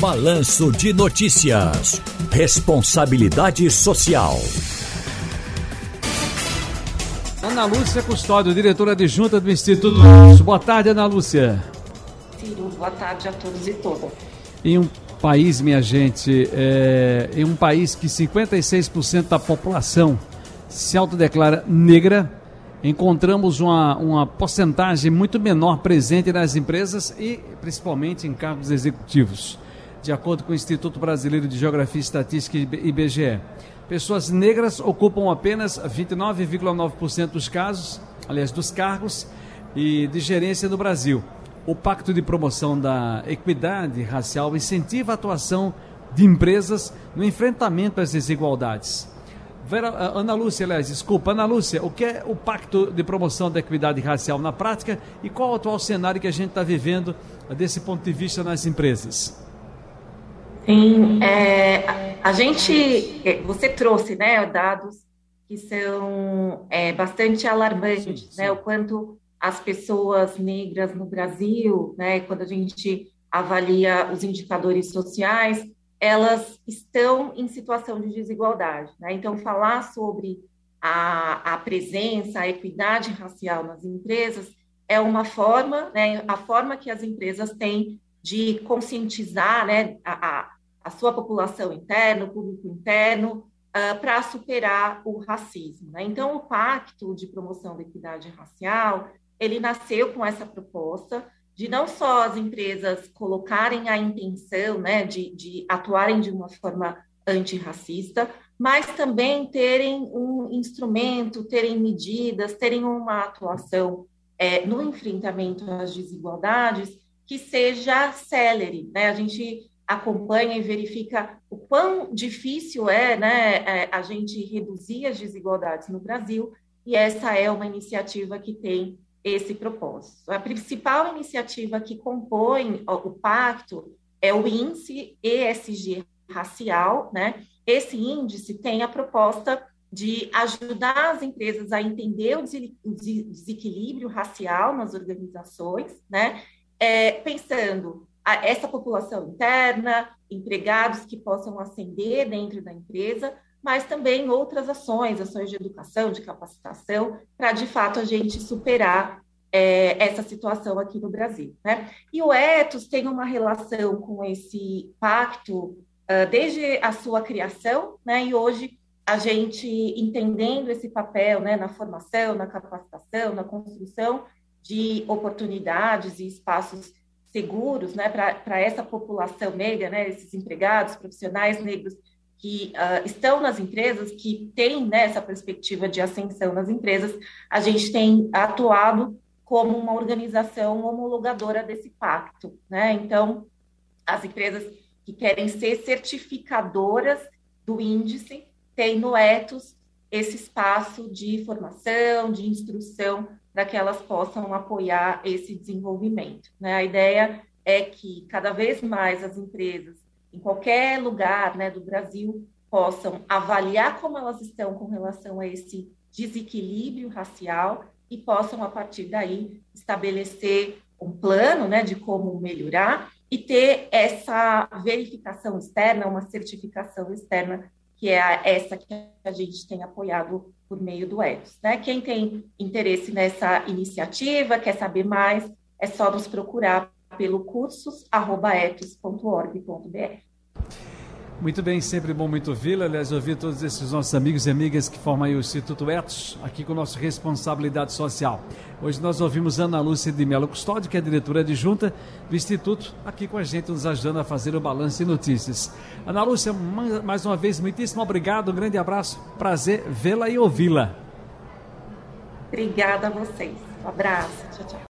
Balanço de Notícias. Responsabilidade Social. Ana Lúcia Custódio, diretora adjunta do Instituto. Boa tarde, Ana Lúcia. Ciro, boa tarde a todos e todas. Em um país, minha gente, é, em um país que 56% da população se autodeclara negra, encontramos uma, uma porcentagem muito menor presente nas empresas e principalmente em cargos executivos, de acordo com o Instituto Brasileiro de Geografia e Estatística IBGE. Pessoas negras ocupam apenas 29,9% dos casos, aliás, dos cargos e de gerência no Brasil. O Pacto de Promoção da Equidade Racial incentiva a atuação de empresas no enfrentamento às desigualdades. Vera, Ana Lúcia, aliás, desculpa, Ana Lúcia, o que é o Pacto de Promoção da Equidade Racial na prática e qual o atual cenário que a gente está vivendo desse ponto de vista nas empresas? Sim, é, a gente, é, você trouxe, né, dados que são é, bastante alarmantes, sim, sim. né, o quanto as pessoas negras no Brasil, né, quando a gente avalia os indicadores sociais, elas estão em situação de desigualdade, né? Então, falar sobre a, a presença, a equidade racial nas empresas é uma forma, né, a forma que as empresas têm de conscientizar, né, a, a sua população interna, o público interno, uh, para superar o racismo. Né? Então, o Pacto de Promoção da Equidade Racial, ele nasceu com essa proposta de não só as empresas colocarem a intenção né, de, de atuarem de uma forma antirracista, mas também terem um instrumento, terem medidas, terem uma atuação é, no enfrentamento às desigualdades que seja célere. Né? A gente acompanha e verifica o quão difícil é, né, é, a gente reduzir as desigualdades no Brasil, e essa é uma iniciativa que tem esse propósito. A principal iniciativa que compõe o pacto é o índice ESG racial, né? Esse índice tem a proposta de ajudar as empresas a entender o desequilíbrio racial nas organizações, né? É, pensando essa população interna, empregados que possam ascender dentro da emesa, mas também outras ações, ações de educação, de capacitação, para de fato a gente superar é, essa situação aqui no Brasil. Né? E o Etos tem uma relação com esse pacto uh, desde a sua criação, né? e hoje a gente entendendo esse papel né, na formação, na capacitação, na construção de oportunidades e espaços seguros né, para essa população negra, né, esses empregados, profissionais negros que uh, estão nas empresas, que têm né, essa perspectiva de ascensão nas empresas, a gente tem atuado como uma organização homologadora desse pacto. Né? Então, as empresas que querem ser certificadoras do índice têm no ETOS esse espaço de formação, de instrução para que elas possam apoiar esse desenvolvimento. Né? A ideia é que cada vez mais as empresas, em qualquer lugar né, do Brasil, possam avaliar como elas estão com relação a esse desequilíbrio racial e possam, a partir daí, estabelecer um plano né, de como melhorar e ter essa verificação externa, uma certificação externa, que é a, essa que a gente tem apoiado por meio do ETOS. Né? Quem tem interesse nessa iniciativa, quer saber mais, é só nos procurar pelo cursos@etos.org.br. Muito bem, sempre bom muito vê-la. Aliás, ouvir todos esses nossos amigos e amigas que formam o Instituto Etos, aqui com nossa responsabilidade social. Hoje nós ouvimos Ana Lúcia de Melo Custódio, que é diretora adjunta do Instituto, aqui com a gente, nos ajudando a fazer o balanço e notícias. Ana Lúcia, mais uma vez, muitíssimo obrigado, um grande abraço, prazer vê-la e ouvi-la. Obrigada a vocês. Um abraço. Tchau, tchau.